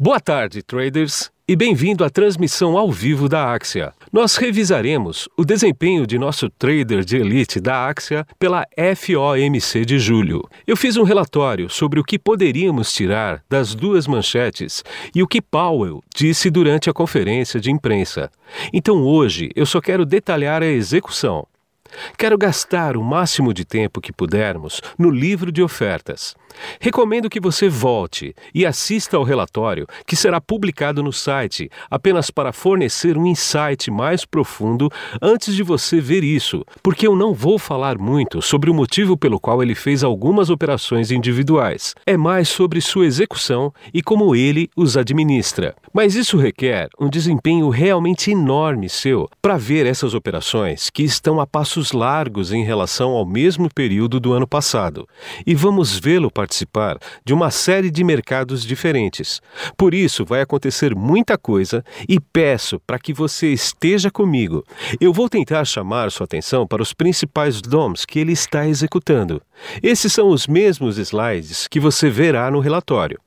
Boa tarde, traders, e bem-vindo à transmissão ao vivo da Axia. Nós revisaremos o desempenho de nosso trader de elite da Axia pela FOMC de julho. Eu fiz um relatório sobre o que poderíamos tirar das duas manchetes e o que Powell disse durante a conferência de imprensa. Então hoje eu só quero detalhar a execução. Quero gastar o máximo de tempo que pudermos no livro de ofertas. Recomendo que você volte e assista ao relatório que será publicado no site apenas para fornecer um insight mais profundo antes de você ver isso, porque eu não vou falar muito sobre o motivo pelo qual ele fez algumas operações individuais. É mais sobre sua execução e como ele os administra. Mas isso requer um desempenho realmente enorme seu para ver essas operações que estão a passos largos em relação ao mesmo período do ano passado. E vamos vê-lo participar de uma série de mercados diferentes. Por isso, vai acontecer muita coisa e peço para que você esteja comigo. Eu vou tentar chamar sua atenção para os principais DOMs que ele está executando. Esses são os mesmos slides que você verá no relatório.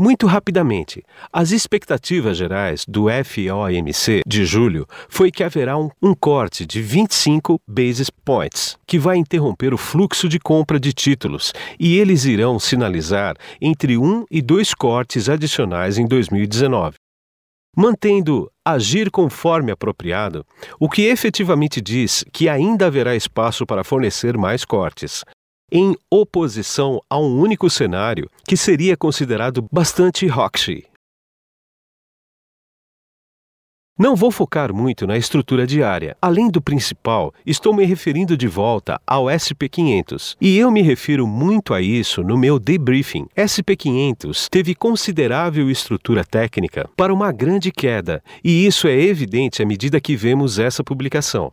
Muito rapidamente, as expectativas gerais do FOMC de julho foi que haverá um, um, corte de 25 basis points, que vai interromper o fluxo de compra de títulos, e eles irão sinalizar entre um e dois cortes adicionais em 2019 mantendo agir conforme apropriado, o que efetivamente diz que ainda haverá espaço para fornecer mais cortes em oposição a um único cenário que seria considerado bastante hawkish. Não vou focar muito na estrutura diária. Além do principal, estou me referindo de volta ao SP500. E eu me refiro muito a isso no meu debriefing. SP500 teve considerável estrutura técnica para uma grande queda, e isso é evidente à medida que vemos essa publicação.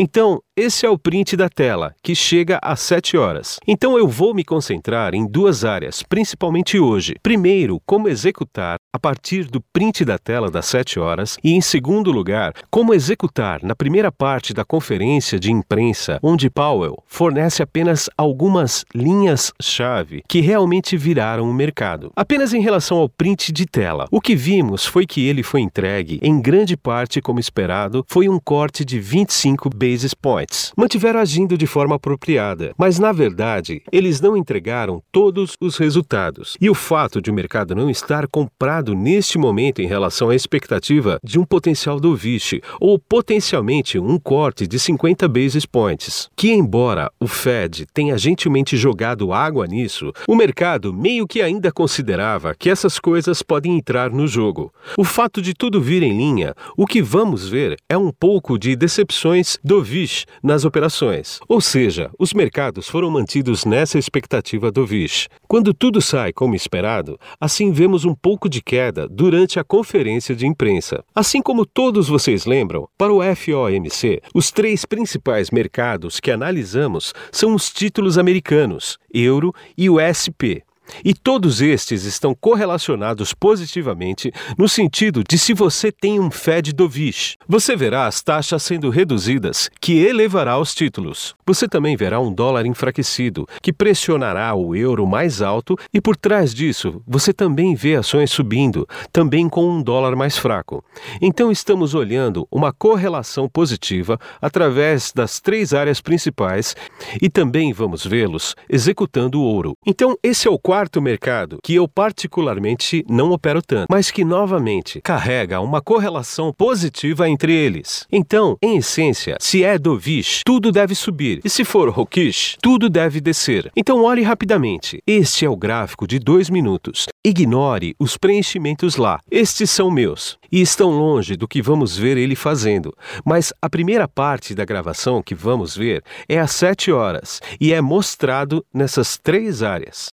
Então, esse é o print da tela, que chega às 7 horas. Então eu vou me concentrar em duas áreas, principalmente hoje. Primeiro, como executar a partir do print da tela das 7 horas e, em segundo lugar, como executar na primeira parte da conferência de imprensa, onde Powell fornece apenas algumas linhas-chave que realmente viraram o mercado. Apenas em relação ao print de tela, o que vimos foi que ele foi entregue, em grande parte como esperado, foi um corte de 25 basis points. Mantiveram agindo de forma apropriada, mas na verdade, eles não entregaram todos os resultados. E o fato de o mercado não estar comprado neste momento em relação à expectativa de um potencial do dovish ou potencialmente um corte de 50 basis points, que embora o Fed tenha gentilmente jogado água nisso, o mercado meio que ainda considerava que essas coisas podem entrar no jogo. O fato de tudo vir em linha, o que vamos ver é um pouco de decepções do dovish nas operações. Ou seja, os mercados foram mantidos nessa expectativa dovish. Quando tudo sai como esperado, assim vemos um pouco de queda durante a conferência de imprensa. Assim como todos vocês lembram, para o FOMC, os três principais mercados que analisamos são os títulos americanos, euro e o SP. E todos estes estão correlacionados positivamente no sentido de se você tem um Fed dovish, você verá as taxas sendo reduzidas, que elevará os títulos. Você também verá um dólar enfraquecido, que pressionará o euro mais alto, e por trás disso, você também vê ações subindo, também com um dólar mais fraco. Então estamos olhando uma correlação positiva através das três áreas principais e também vamos vê-los executando o ouro. Então esse é o quarto quarto mercado, que eu particularmente não opero tanto, mas que novamente carrega uma correlação positiva entre eles. Então, em essência, se é dovish, tudo deve subir, e se for hawkish, tudo deve descer. Então, olhe rapidamente. Este é o gráfico de dois minutos. Ignore os preenchimentos lá. Estes são meus e estão longe do que vamos ver ele fazendo. Mas a primeira parte da gravação que vamos ver é às 7 horas e é mostrado nessas três áreas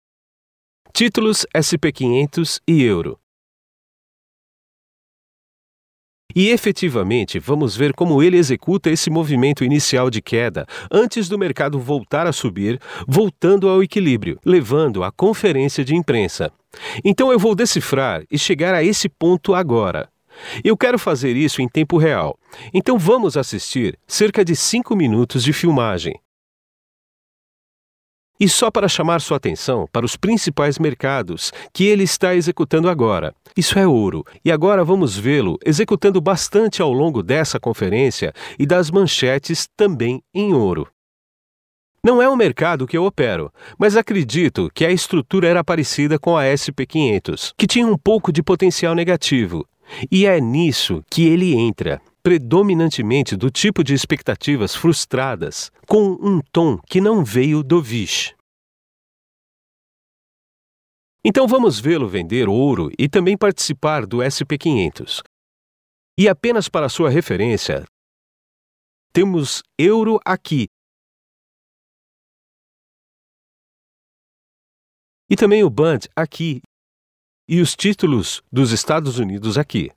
títulos SP500 e euro. E efetivamente, vamos ver como ele executa esse movimento inicial de queda antes do mercado voltar a subir, voltando ao equilíbrio, levando à conferência de imprensa. Então eu vou decifrar e chegar a esse ponto agora. Eu quero fazer isso em tempo real. Então vamos assistir cerca de 5 minutos de filmagem. E só para chamar sua atenção para os principais mercados que ele está executando agora. Isso é ouro, e agora vamos vê-lo executando bastante ao longo dessa conferência e das manchetes também em ouro. Não é o mercado que eu opero, mas acredito que a estrutura era parecida com a SP500, que tinha um pouco de potencial negativo. E é nisso que ele entra predominantemente do tipo de expectativas frustradas, com um tom que não veio do Vish. Então vamos vê-lo vender ouro e também participar do SP500. E apenas para sua referência, temos euro aqui. E também o Band aqui. E os títulos dos Estados Unidos aqui.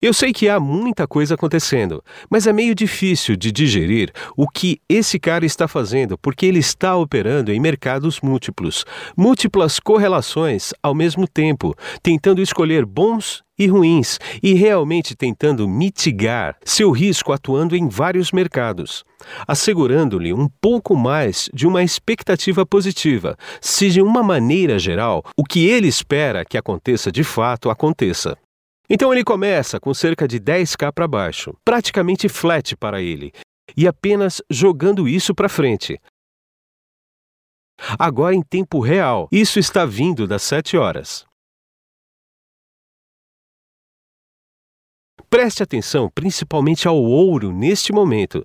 Eu sei que há muita coisa acontecendo, mas é meio difícil de digerir o que esse cara está fazendo, porque ele está operando em mercados múltiplos, múltiplas correlações ao mesmo tempo, tentando escolher bons e ruins e realmente tentando mitigar seu risco atuando em vários mercados, assegurando-lhe um pouco mais de uma expectativa positiva, se de uma maneira geral o que ele espera que aconteça de fato aconteça. Então ele começa com cerca de 10k para baixo, praticamente flat para ele, e apenas jogando isso para frente. Agora em tempo real, isso está vindo das 7 horas. Preste atenção principalmente ao ouro neste momento.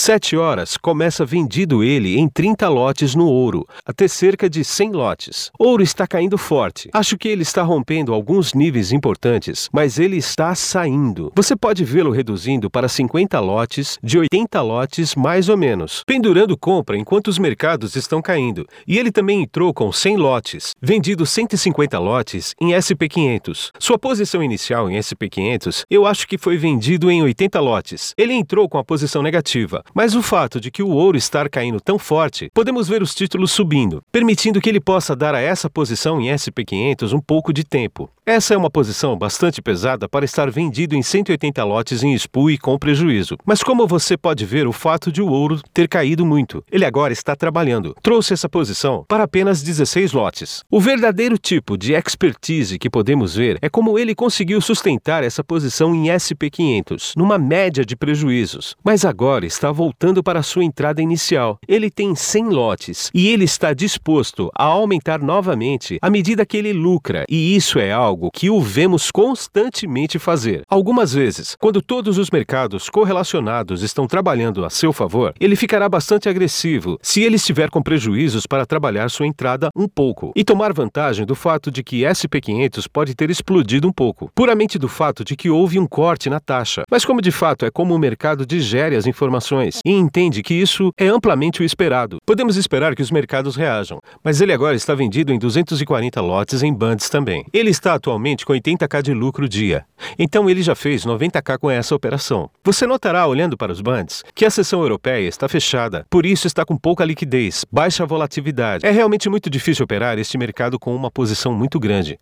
Sete horas começa vendido ele em 30 lotes no ouro, até cerca de 100 lotes. Ouro está caindo forte. Acho que ele está rompendo alguns níveis importantes, mas ele está saindo. Você pode vê-lo reduzindo para 50 lotes, de 80 lotes mais ou menos, pendurando compra enquanto os mercados estão caindo. E ele também entrou com 100 lotes, vendido 150 lotes em SP500. Sua posição inicial em SP500, eu acho que foi vendido em 80 lotes. Ele entrou com a posição negativa. Mas o fato de que o ouro estar caindo tão forte, podemos ver os títulos subindo, permitindo que ele possa dar a essa posição em SP500 um pouco de tempo. Essa é uma posição bastante pesada para estar vendido em 180 lotes em SPU e com prejuízo. Mas como você pode ver o fato de o ouro ter caído muito, ele agora está trabalhando. Trouxe essa posição para apenas 16 lotes. O verdadeiro tipo de expertise que podemos ver é como ele conseguiu sustentar essa posição em SP500, numa média de prejuízos. Mas agora está voltando para sua entrada inicial. Ele tem 100 lotes e ele está disposto a aumentar novamente à medida que ele lucra, e isso é algo que o vemos constantemente fazer. Algumas vezes, quando todos os mercados correlacionados estão trabalhando a seu favor, ele ficará bastante agressivo se ele estiver com prejuízos para trabalhar sua entrada um pouco e tomar vantagem do fato de que SP500 pode ter explodido um pouco, puramente do fato de que houve um corte na taxa. Mas como de fato é como o mercado digere as informações e entende que isso é amplamente o esperado, podemos esperar que os mercados reajam. Mas ele agora está vendido em 240 lotes em bands também. Ele está atualmente com 80k de lucro dia. Então ele já fez 90k com essa operação. Você notará, olhando para os bands, que a seção europeia está fechada, por isso está com pouca liquidez, baixa volatilidade. É realmente muito difícil operar este mercado com uma posição muito grande.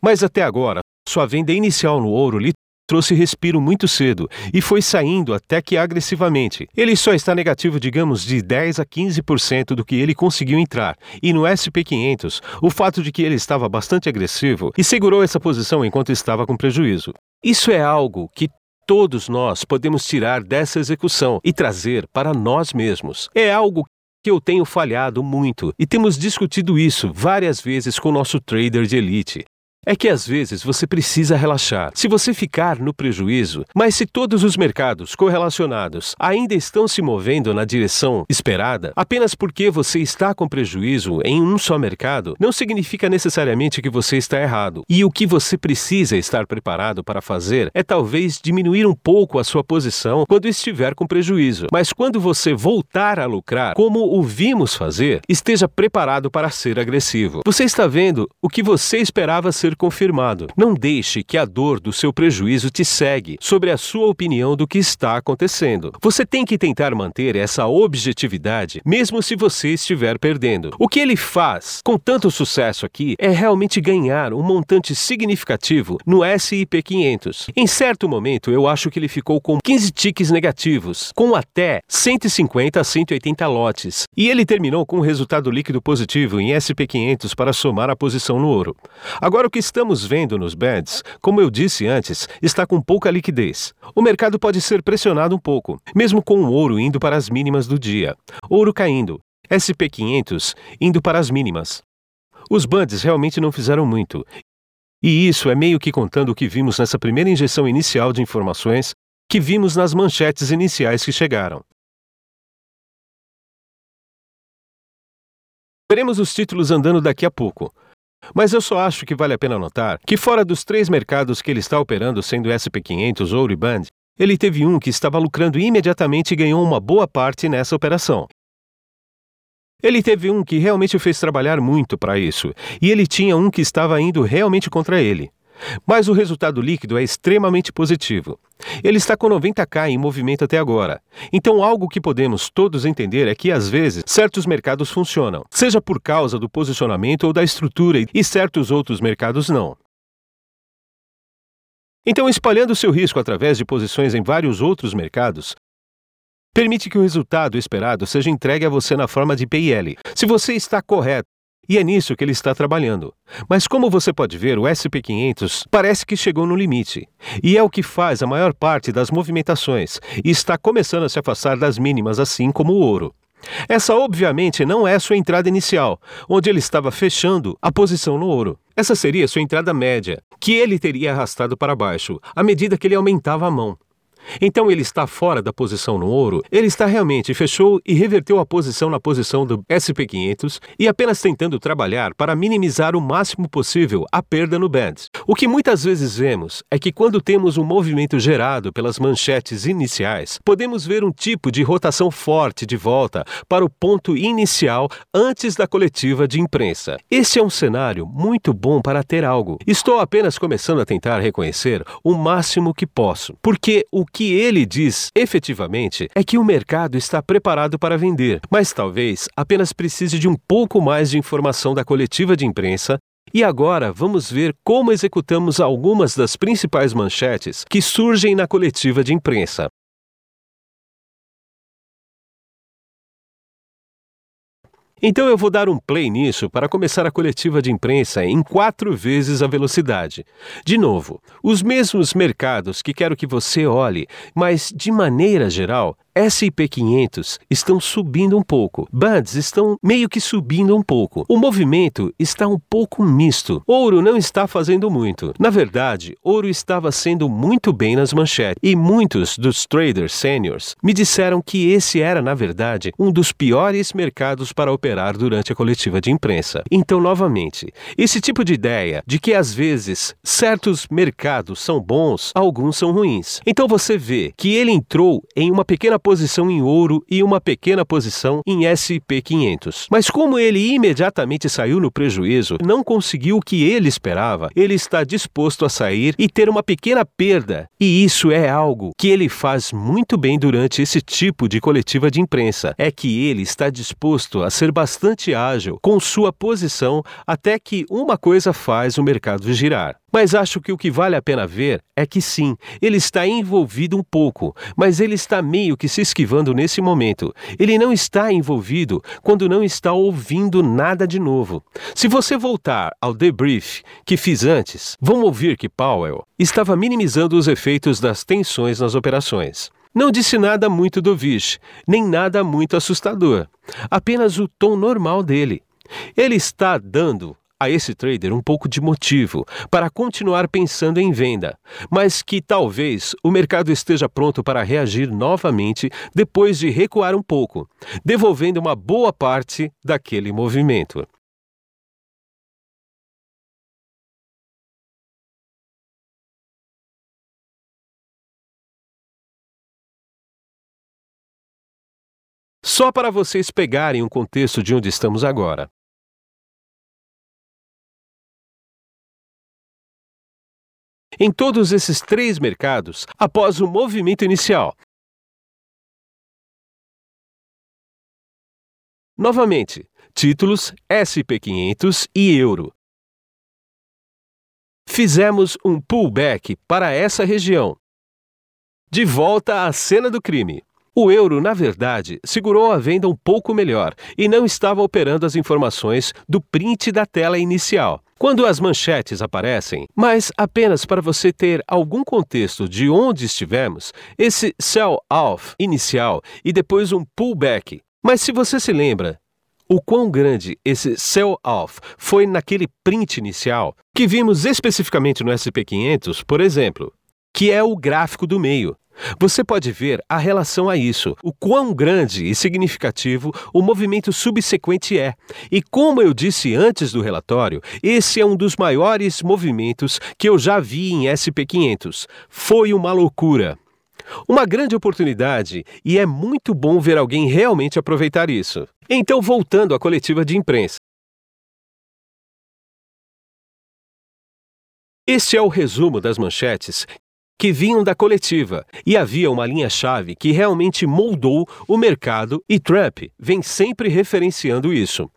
Mas até agora, sua venda inicial no ouro trouxe respiro muito cedo e foi saindo até que agressivamente. Ele só está negativo, digamos, de 10 a 15% do que ele conseguiu entrar. E no SP500, o fato de que ele estava bastante agressivo e segurou essa posição enquanto estava com prejuízo. Isso é algo que todos nós podemos tirar dessa execução e trazer para nós mesmos. É algo que eu tenho falhado muito e temos discutido isso várias vezes com o nosso trader de elite. É que às vezes você precisa relaxar. Se você ficar no prejuízo, mas se todos os mercados correlacionados ainda estão se movendo na direção esperada, apenas porque você está com prejuízo em um só mercado, não significa necessariamente que você está errado. E o que você precisa estar preparado para fazer é talvez diminuir um pouco a sua posição quando estiver com prejuízo. Mas quando você voltar a lucrar, como o vimos fazer, esteja preparado para ser agressivo. Você está vendo o que você esperava ser ser confirmado. Não deixe que a dor do seu prejuízo te segue sobre a sua opinião do que está acontecendo. Você tem que tentar manter essa objetividade, mesmo se você estiver perdendo. O que ele faz com tanto sucesso aqui é realmente ganhar um montante significativo no S&P 500. Em certo momento, eu acho que ele ficou com 15 tiques negativos, com até 150 a 180 lotes, e ele terminou com um resultado líquido positivo em SP 500 para somar a posição no ouro. Agora, o que estamos vendo nos bands, como eu disse antes, está com pouca liquidez. O mercado pode ser pressionado um pouco, mesmo com o ouro indo para as mínimas do dia, ouro caindo, SP 500 indo para as mínimas. Os bands realmente não fizeram muito. E isso é meio que contando o que vimos nessa primeira injeção inicial de informações que vimos nas manchetes iniciais que chegaram. Veremos os títulos andando daqui a pouco. Mas eu só acho que vale a pena notar que, fora dos três mercados que ele está operando, sendo SP500, Ouro e ele teve um que estava lucrando imediatamente e ganhou uma boa parte nessa operação. Ele teve um que realmente o fez trabalhar muito para isso, e ele tinha um que estava indo realmente contra ele. Mas o resultado líquido é extremamente positivo. Ele está com 90k em movimento até agora. Então, algo que podemos todos entender é que, às vezes, certos mercados funcionam, seja por causa do posicionamento ou da estrutura, e certos outros mercados não. Então, espalhando seu risco através de posições em vários outros mercados, permite que o resultado esperado seja entregue a você na forma de PIL. Se você está correto, e é nisso que ele está trabalhando. Mas como você pode ver, o SP500 parece que chegou no limite. E é o que faz a maior parte das movimentações e está começando a se afastar das mínimas, assim como o ouro. Essa, obviamente, não é sua entrada inicial, onde ele estava fechando a posição no ouro. Essa seria sua entrada média, que ele teria arrastado para baixo à medida que ele aumentava a mão. Então ele está fora da posição no ouro, ele está realmente fechou e reverteu a posição na posição do SP500 e apenas tentando trabalhar para minimizar o máximo possível a perda no band. O que muitas vezes vemos é que quando temos um movimento gerado pelas manchetes iniciais, podemos ver um tipo de rotação forte de volta para o ponto inicial antes da coletiva de imprensa. Esse é um cenário muito bom para ter algo. Estou apenas começando a tentar reconhecer o máximo que posso, porque o que ele diz efetivamente é que o mercado está preparado para vender, mas talvez apenas precise de um pouco mais de informação da coletiva de imprensa e agora vamos ver como executamos algumas das principais manchetes que surgem na coletiva de imprensa. Então eu vou dar um play nisso para começar a coletiva de imprensa em quatro vezes a velocidade. De novo, os mesmos mercados que quero que você olhe, mas de maneira geral, S&P 500 estão subindo um pouco. Bands estão meio que subindo um pouco. O movimento está um pouco misto. Ouro não está fazendo muito. Na verdade, ouro estava sendo muito bem nas manchetes e muitos dos traders seniors me disseram que esse era, na verdade, um dos piores mercados para operar durante a coletiva de imprensa. Então, novamente, esse tipo de ideia de que às vezes certos mercados são bons, alguns são ruins. Então você vê que ele entrou em uma pequena posição em ouro e uma pequena posição em SP500. Mas como ele imediatamente saiu no prejuízo, não conseguiu o que ele esperava, ele está disposto a sair e ter uma pequena perda. E isso é algo que ele faz muito bem durante esse tipo de coletiva de imprensa. É que ele está disposto a ser bastante ágil com sua posição até que uma coisa faz o mercado girar. Mas acho que o que vale a pena ver é que sim, ele está envolvido um pouco, mas ele está meio que se esquivando nesse momento. Ele não está envolvido quando não está ouvindo nada de novo. Se você voltar ao debrief que fiz antes, vão ouvir que Powell estava minimizando os efeitos das tensões nas operações. Não disse nada muito dovish, nem nada muito assustador, apenas o tom normal dele. Ele está dando a esse trader um pouco de motivo para continuar pensando em venda, mas que talvez o mercado esteja pronto para reagir novamente depois de recuar um pouco, devolvendo uma boa parte daquele movimento. Só para vocês pegarem o contexto de onde estamos agora. Em todos esses três mercados após o movimento inicial. Novamente, títulos, SP500 e euro. Fizemos um pullback para essa região. De volta à cena do crime. O euro, na verdade, segurou a venda um pouco melhor e não estava operando as informações do print da tela inicial. Quando as manchetes aparecem, mas apenas para você ter algum contexto de onde estivemos, esse sell-off inicial e depois um pullback. Mas se você se lembra o quão grande esse sell-off foi naquele print inicial, que vimos especificamente no SP500, por exemplo, que é o gráfico do meio. Você pode ver a relação a isso, o quão grande e significativo o movimento subsequente é. E como eu disse antes do relatório, esse é um dos maiores movimentos que eu já vi em SP500. Foi uma loucura. Uma grande oportunidade e é muito bom ver alguém realmente aproveitar isso. Então, voltando à coletiva de imprensa. Este é o resumo das manchetes que vinham da coletiva, e havia uma linha-chave que realmente moldou o mercado, e Trump vem sempre referenciando isso.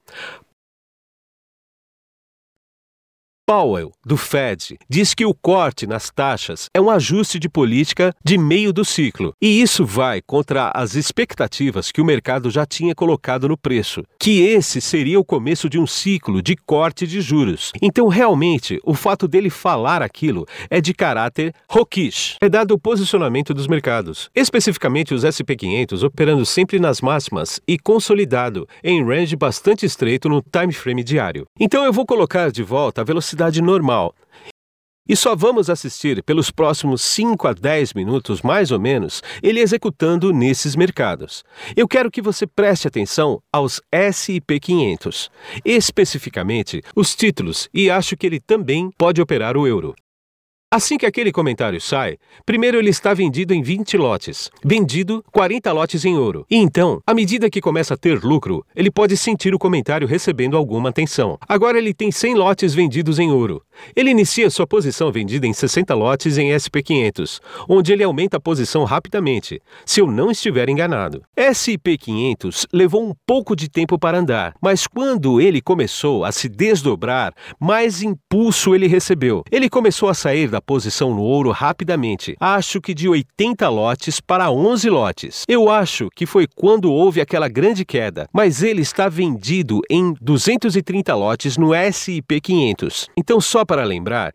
Powell, do Fed, diz que o corte nas taxas é um ajuste de política de meio do ciclo, e isso vai contra as expectativas que o mercado já tinha colocado no preço, que esse seria o começo de um ciclo de corte de juros. Então, realmente, o fato dele falar aquilo é de caráter hawkish, é dado o posicionamento dos mercados, especificamente os SP500 operando sempre nas máximas e consolidado em range bastante estreito no time frame diário. Então, eu vou colocar de volta a velocidade velocidade normal. E só vamos assistir pelos próximos 5 a 10 minutos, mais ou menos, ele executando nesses mercados. Eu quero que você preste atenção aos SIP 500, especificamente os títulos, e acho que ele também pode operar o euro. Assim que aquele comentário sai, primeiro ele está vendido em 20 lotes, vendido 40 lotes em ouro. E então, à medida que começa a ter lucro, ele pode sentir o comentário recebendo alguma atenção. Agora ele tem 100 lotes vendidos em ouro. Ele inicia sua posição vendida em 60 lotes em SP500, onde ele aumenta a posição rapidamente, se eu não estiver enganado. SP500 levou um pouco de tempo para andar, mas quando ele começou a se desdobrar, mais impulso ele recebeu. Ele começou a sair da posição no ouro rapidamente, acho que de 80 lotes para 11 lotes. Eu acho que foi quando houve aquela grande queda, mas ele está vendido em 230 lotes no SIP 500. Então, só para lembrar,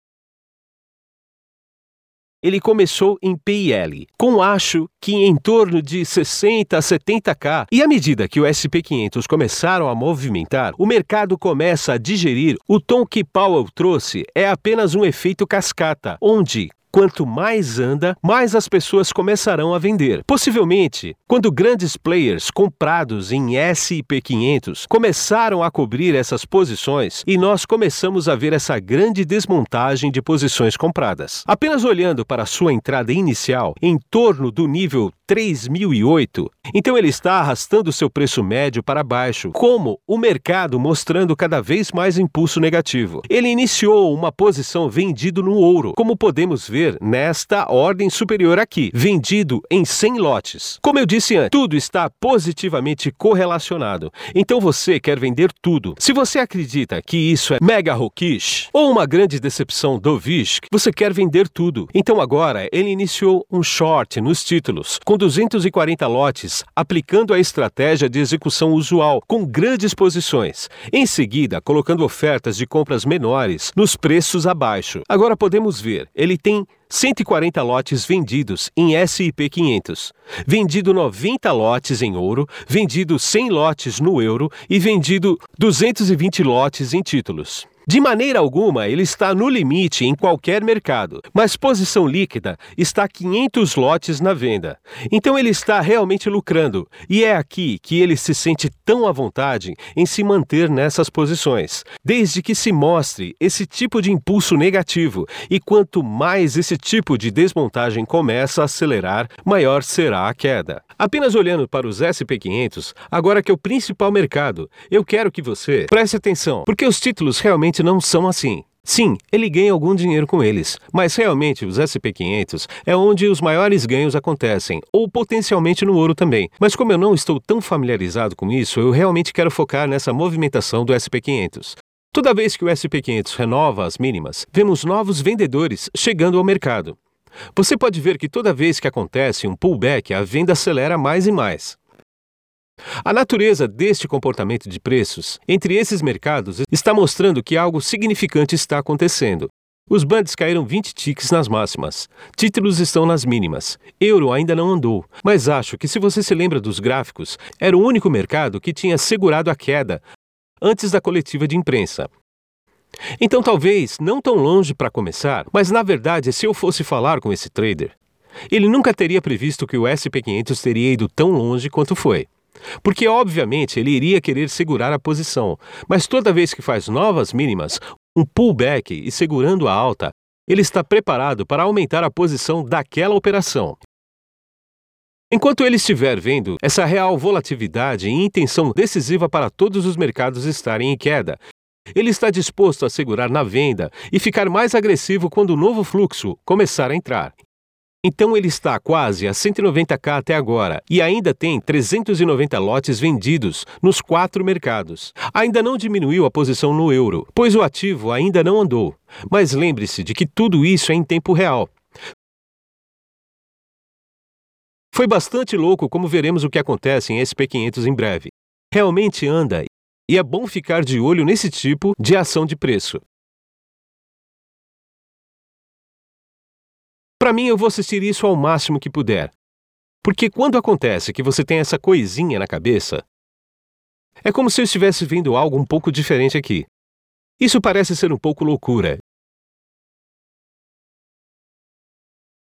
ele começou em PIL, com acho que em torno de 60 a 70k, e à medida que o SP500 começaram a movimentar, o mercado começa a digerir o tom que Powell trouxe. É apenas um efeito cascata, onde Quanto mais anda, mais as pessoas começarão a vender. Possivelmente, quando grandes players comprados em S&P 500 começaram a cobrir essas posições e nós começamos a ver essa grande desmontagem de posições compradas. Apenas olhando para sua entrada inicial em torno do nível 3008, então ele está arrastando seu preço médio para baixo, como o mercado mostrando cada vez mais impulso negativo. Ele iniciou uma posição vendido no ouro, como podemos ver nesta ordem superior aqui, vendido em 100 lotes. Como eu disse antes, tudo está positivamente correlacionado. Então você quer vender tudo. Se você acredita que isso é mega hawkish ou uma grande decepção dovish, você quer vender tudo. Então agora ele iniciou um short nos títulos com 240 lotes, aplicando a estratégia de execução usual, com grandes posições. Em seguida, colocando ofertas de compras menores nos preços abaixo. Agora podemos ver, ele tem 140 lotes vendidos em SIP 500, vendido 90 lotes em ouro, vendido 100 lotes no euro e vendido 220 lotes em títulos. De maneira alguma, ele está no limite em qualquer mercado, mas posição líquida está 500 lotes na venda. Então ele está realmente lucrando, e é aqui que ele se sente tão à vontade em se manter nessas posições, desde que se mostre esse tipo de impulso negativo, e quanto mais esse tipo de desmontagem começa a acelerar, maior será a queda. Apenas olhando para os SP500, agora que é o principal mercado, eu quero que você preste atenção, porque os títulos realmente não são assim. Sim, ele ganha algum dinheiro com eles, mas realmente os SP500 é onde os maiores ganhos acontecem, ou potencialmente no ouro também. Mas como eu não estou tão familiarizado com isso, eu realmente quero focar nessa movimentação do SP500. Toda vez que o SP500 renova as mínimas, vemos novos vendedores chegando ao mercado. Você pode ver que toda vez que acontece um pullback, a venda acelera mais e mais. A natureza deste comportamento de preços entre esses mercados está mostrando que algo significante está acontecendo. Os bands caíram 20 ticks nas máximas. Títulos estão nas mínimas. Euro ainda não andou, mas acho que se você se lembra dos gráficos, era o único mercado que tinha segurado a queda antes da coletiva de imprensa. Então, talvez não tão longe para começar, mas na verdade, se eu fosse falar com esse trader, ele nunca teria previsto que o SP500 teria ido tão longe quanto foi. Porque, obviamente, ele iria querer segurar a posição, mas toda vez que faz novas mínimas, um pullback e segurando a alta, ele está preparado para aumentar a posição daquela operação. Enquanto ele estiver vendo essa real volatilidade e intenção decisiva para todos os mercados estarem em queda, ele está disposto a segurar na venda e ficar mais agressivo quando o novo fluxo começar a entrar. Então ele está quase a 190k até agora e ainda tem 390 lotes vendidos nos quatro mercados. Ainda não diminuiu a posição no euro, pois o ativo ainda não andou. Mas lembre-se de que tudo isso é em tempo real. Foi bastante louco como veremos o que acontece em SP500 em breve. Realmente anda e é bom ficar de olho nesse tipo de ação de preço. Para mim, eu vou assistir isso ao máximo que puder. Porque quando acontece que você tem essa coisinha na cabeça, é como se eu estivesse vendo algo um pouco diferente aqui. Isso parece ser um pouco loucura.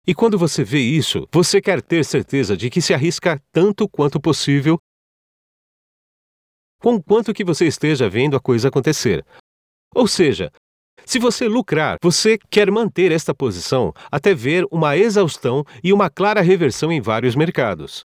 E quando você vê isso, você quer ter certeza de que se arrisca tanto quanto possível com quanto que você esteja vendo a coisa acontecer. Ou seja, se você lucrar, você quer manter esta posição até ver uma exaustão e uma clara reversão em vários mercados.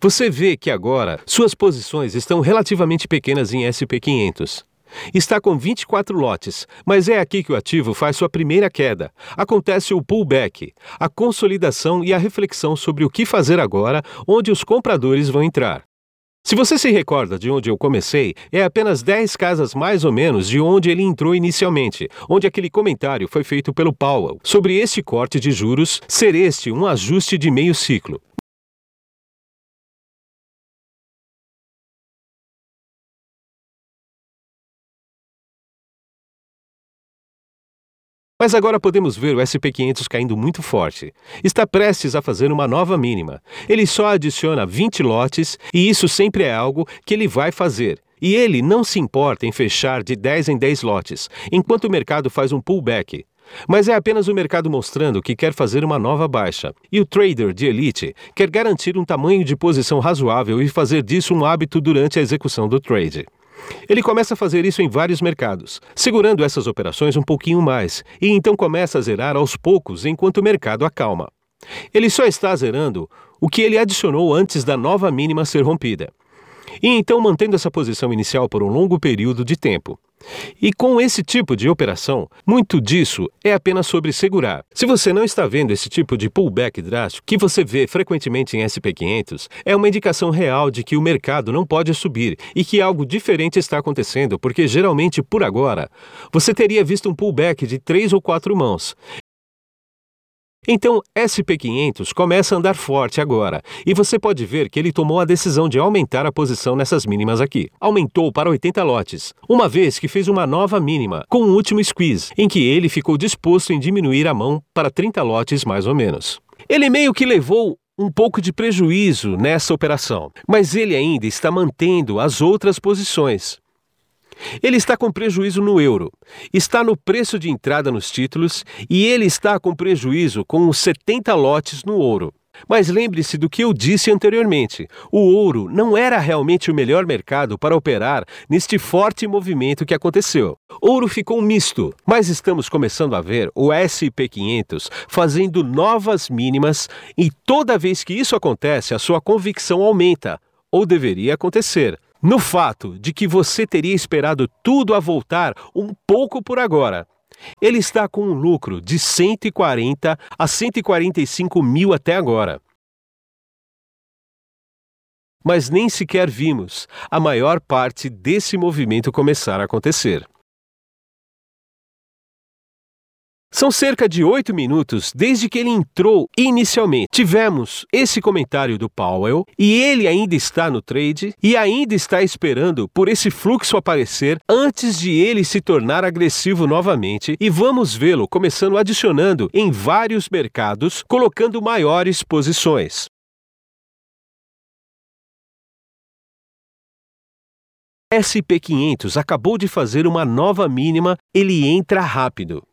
Você vê que agora suas posições estão relativamente pequenas em SP500. Está com 24 lotes, mas é aqui que o ativo faz sua primeira queda. Acontece o pullback, a consolidação e a reflexão sobre o que fazer agora, onde os compradores vão entrar. Se você se recorda de onde eu comecei, é apenas 10 casas mais ou menos de onde ele entrou inicialmente, onde aquele comentário foi feito pelo Powell sobre este corte de juros ser este um ajuste de meio ciclo. Mas agora podemos ver o SP500 caindo muito forte. Está prestes a fazer uma nova mínima. Ele só adiciona 20 lotes e isso sempre é algo que ele vai fazer. E ele não se importa em fechar de 10 em 10 lotes, enquanto o mercado faz um pullback. Mas é apenas o mercado mostrando que quer fazer uma nova baixa. E o trader de elite quer garantir um tamanho de posição razoável e fazer disso um hábito durante a execução do trade. Ele começa a fazer isso em vários mercados, segurando essas operações um pouquinho mais, e então começa a zerar aos poucos enquanto o mercado acalma. Ele só está zerando o que ele adicionou antes da nova mínima ser rompida. E então mantendo essa posição inicial por um longo período de tempo. E com esse tipo de operação, muito disso é apenas sobre segurar. Se você não está vendo esse tipo de pullback drástico que você vê frequentemente em SP500, é uma indicação real de que o mercado não pode subir e que algo diferente está acontecendo, porque geralmente por agora você teria visto um pullback de três ou quatro mãos. Então, SP500 começa a andar forte agora, e você pode ver que ele tomou a decisão de aumentar a posição nessas mínimas aqui. Aumentou para 80 lotes, uma vez que fez uma nova mínima, com um último squeeze, em que ele ficou disposto em diminuir a mão para 30 lotes mais ou menos. Ele meio que levou um pouco de prejuízo nessa operação, mas ele ainda está mantendo as outras posições. Ele está com prejuízo no euro, está no preço de entrada nos títulos e ele está com prejuízo com os 70 lotes no ouro. Mas lembre-se do que eu disse anteriormente: o ouro não era realmente o melhor mercado para operar neste forte movimento que aconteceu. Ouro ficou misto, mas estamos começando a ver o SP500 fazendo novas mínimas e toda vez que isso acontece, a sua convicção aumenta, ou deveria acontecer. No fato de que você teria esperado tudo a voltar um pouco por agora. Ele está com um lucro de 140 a 145 mil até agora. Mas nem sequer vimos a maior parte desse movimento começar a acontecer. São cerca de oito minutos desde que ele entrou inicialmente. Tivemos esse comentário do Powell e ele ainda está no trade e ainda está esperando por esse fluxo aparecer antes de ele se tornar agressivo novamente. E vamos vê-lo começando adicionando em vários mercados, colocando maiores posições. SP500 acabou de fazer uma nova mínima, ele entra rápido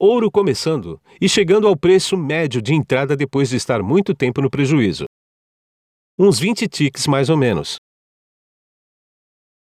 ouro começando e chegando ao preço médio de entrada depois de estar muito tempo no prejuízo. Uns 20 ticks mais ou menos.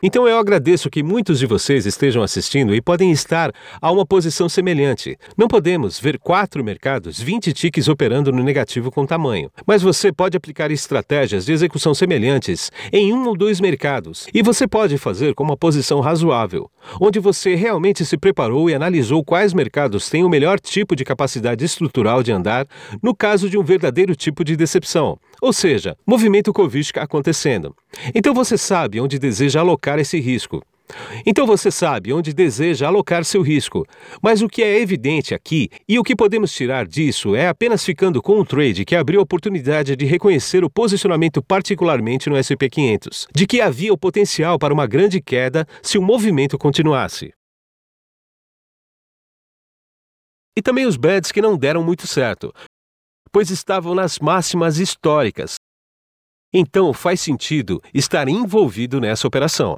Então eu agradeço que muitos de vocês estejam assistindo e podem estar a uma posição semelhante. Não podemos ver quatro mercados, 20 tiques operando no negativo com tamanho, mas você pode aplicar estratégias de execução semelhantes em um ou dois mercados, e você pode fazer com uma posição razoável, onde você realmente se preparou e analisou quais mercados têm o melhor tipo de capacidade estrutural de andar no caso de um verdadeiro tipo de decepção, ou seja, movimento Covid acontecendo. Então você sabe onde deseja alocar esse risco. Então você sabe onde deseja alocar seu risco. Mas o que é evidente aqui e o que podemos tirar disso é apenas ficando com um trade que abriu a oportunidade de reconhecer o posicionamento particularmente no SP500, de que havia o potencial para uma grande queda se o movimento continuasse. E também os bets que não deram muito certo, pois estavam nas máximas históricas, então faz sentido estar envolvido nessa operação.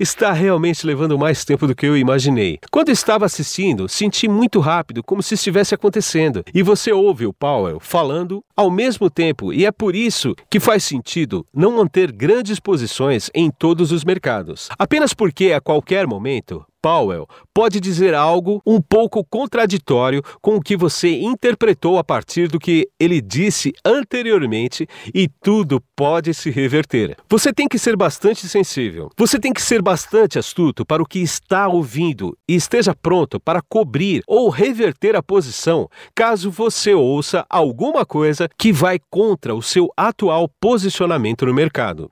Está realmente levando mais tempo do que eu imaginei. Quando estava assistindo, senti muito rápido, como se estivesse acontecendo. E você ouve o Powell falando ao mesmo tempo, e é por isso que faz sentido não manter grandes posições em todos os mercados. Apenas porque a qualquer momento Powell pode dizer algo um pouco contraditório com o que você interpretou a partir do que ele disse anteriormente e tudo pode se reverter. Você tem que ser bastante sensível. Você tem que ser bastante astuto para o que está ouvindo e esteja pronto para cobrir ou reverter a posição caso você ouça alguma coisa que vai contra o seu atual posicionamento no mercado.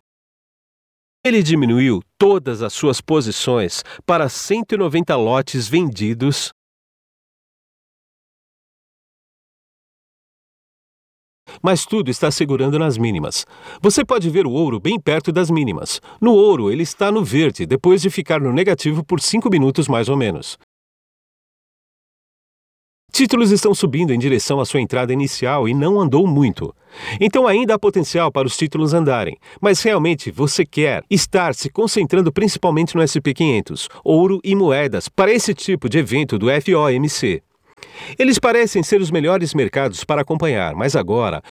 Ele diminuiu todas as suas posições para 190 lotes vendidos. Mas tudo está segurando nas mínimas. Você pode ver o ouro bem perto das mínimas. No ouro, ele está no verde depois de ficar no negativo por 5 minutos mais ou menos. Títulos estão subindo em direção à sua entrada inicial e não andou muito. Então ainda há potencial para os títulos andarem, mas realmente você quer estar se concentrando principalmente no SP500, ouro e moedas para esse tipo de evento do FOMC. Eles parecem ser os melhores mercados para acompanhar, mas agora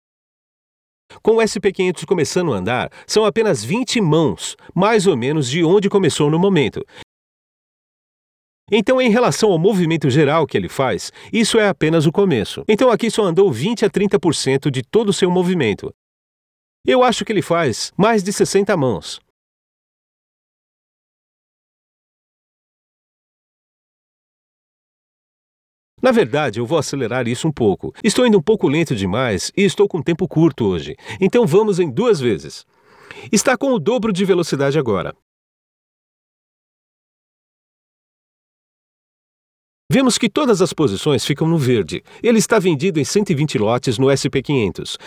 com o SP500 começando a andar, são apenas 20 mãos, mais ou menos de onde começou no momento, então, em relação ao movimento geral que ele faz, isso é apenas o começo. Então, aqui só andou 20 a 30% de todo o seu movimento. Eu acho que ele faz mais de 60 mãos. Na verdade, eu vou acelerar isso um pouco. Estou indo um pouco lento demais e estou com tempo curto hoje. Então vamos em duas vezes. Está com o dobro de velocidade agora. Vemos que todas as posições ficam no verde. Ele está vendido em 120 lotes no SP500.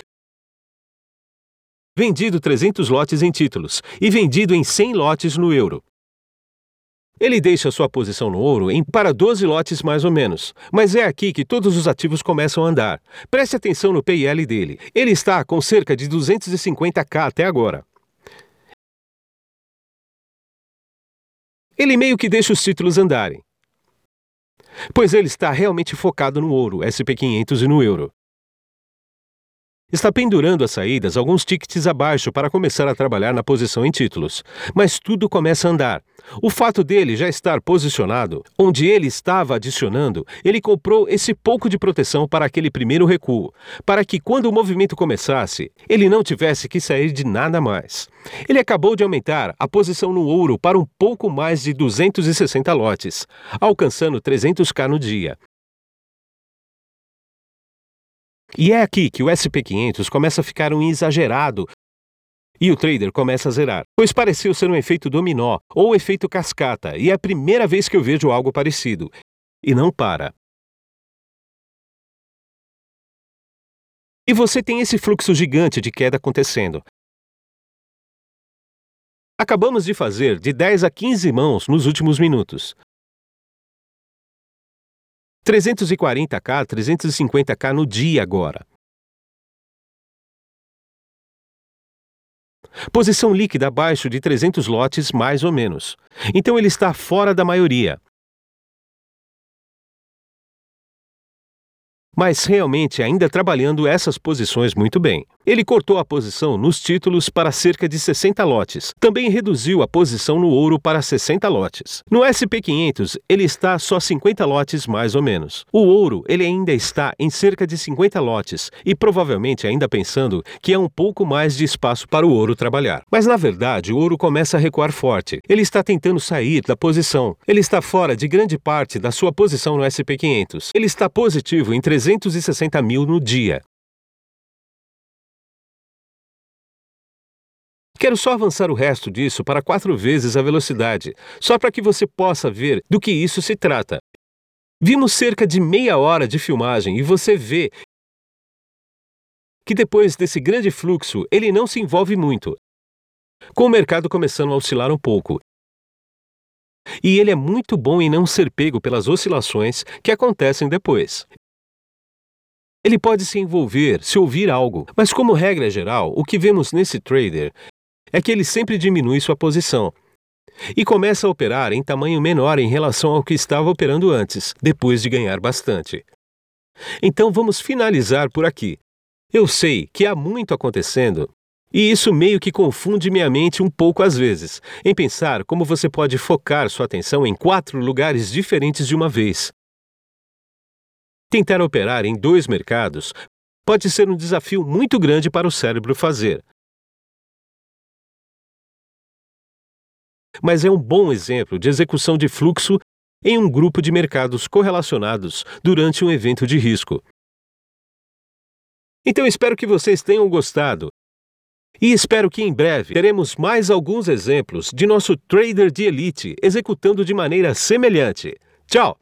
Vendido 300 lotes em títulos e vendido em 100 lotes no euro. Ele deixa sua posição no ouro em para 12 lotes mais ou menos, mas é aqui que todos os ativos começam a andar. Preste atenção no PL dele. Ele está com cerca de 250k até agora. Ele meio que deixa os títulos andarem pois ele está realmente focado no ouro, SP500 e no euro. Está pendurando as saídas alguns tickets abaixo para começar a trabalhar na posição em títulos. Mas tudo começa a andar. O fato dele já estar posicionado onde ele estava adicionando, ele comprou esse pouco de proteção para aquele primeiro recuo, para que quando o movimento começasse, ele não tivesse que sair de nada mais. Ele acabou de aumentar a posição no ouro para um pouco mais de 260 lotes, alcançando 300k no dia. E é aqui que o SP500 começa a ficar um exagerado e o trader começa a zerar, pois pareceu ser um efeito dominó ou efeito cascata, e é a primeira vez que eu vejo algo parecido. E não para. E você tem esse fluxo gigante de queda acontecendo. Acabamos de fazer de 10 a 15 mãos nos últimos minutos. 340k, 350k no dia agora. Posição líquida abaixo de 300 lotes, mais ou menos. Então ele está fora da maioria. mas realmente ainda trabalhando essas posições muito bem. Ele cortou a posição nos títulos para cerca de 60 lotes. Também reduziu a posição no ouro para 60 lotes. No SP500, ele está só 50 lotes mais ou menos. O ouro, ele ainda está em cerca de 50 lotes e provavelmente ainda pensando que é um pouco mais de espaço para o ouro trabalhar. Mas na verdade, o ouro começa a recuar forte. Ele está tentando sair da posição. Ele está fora de grande parte da sua posição no SP500. Ele está positivo em 300 260 mil no dia. Quero só avançar o resto disso para quatro vezes a velocidade, só para que você possa ver do que isso se trata. Vimos cerca de meia hora de filmagem e você vê que depois desse grande fluxo ele não se envolve muito, com o mercado começando a oscilar um pouco. E ele é muito bom em não ser pego pelas oscilações que acontecem depois. Ele pode se envolver se ouvir algo, mas como regra geral, o que vemos nesse trader é que ele sempre diminui sua posição e começa a operar em tamanho menor em relação ao que estava operando antes, depois de ganhar bastante. Então vamos finalizar por aqui. Eu sei que há muito acontecendo e isso meio que confunde minha mente um pouco às vezes, em pensar como você pode focar sua atenção em quatro lugares diferentes de uma vez. Tentar operar em dois mercados pode ser um desafio muito grande para o cérebro fazer. Mas é um bom exemplo de execução de fluxo em um grupo de mercados correlacionados durante um evento de risco. Então espero que vocês tenham gostado. E espero que em breve teremos mais alguns exemplos de nosso trader de elite executando de maneira semelhante. Tchau!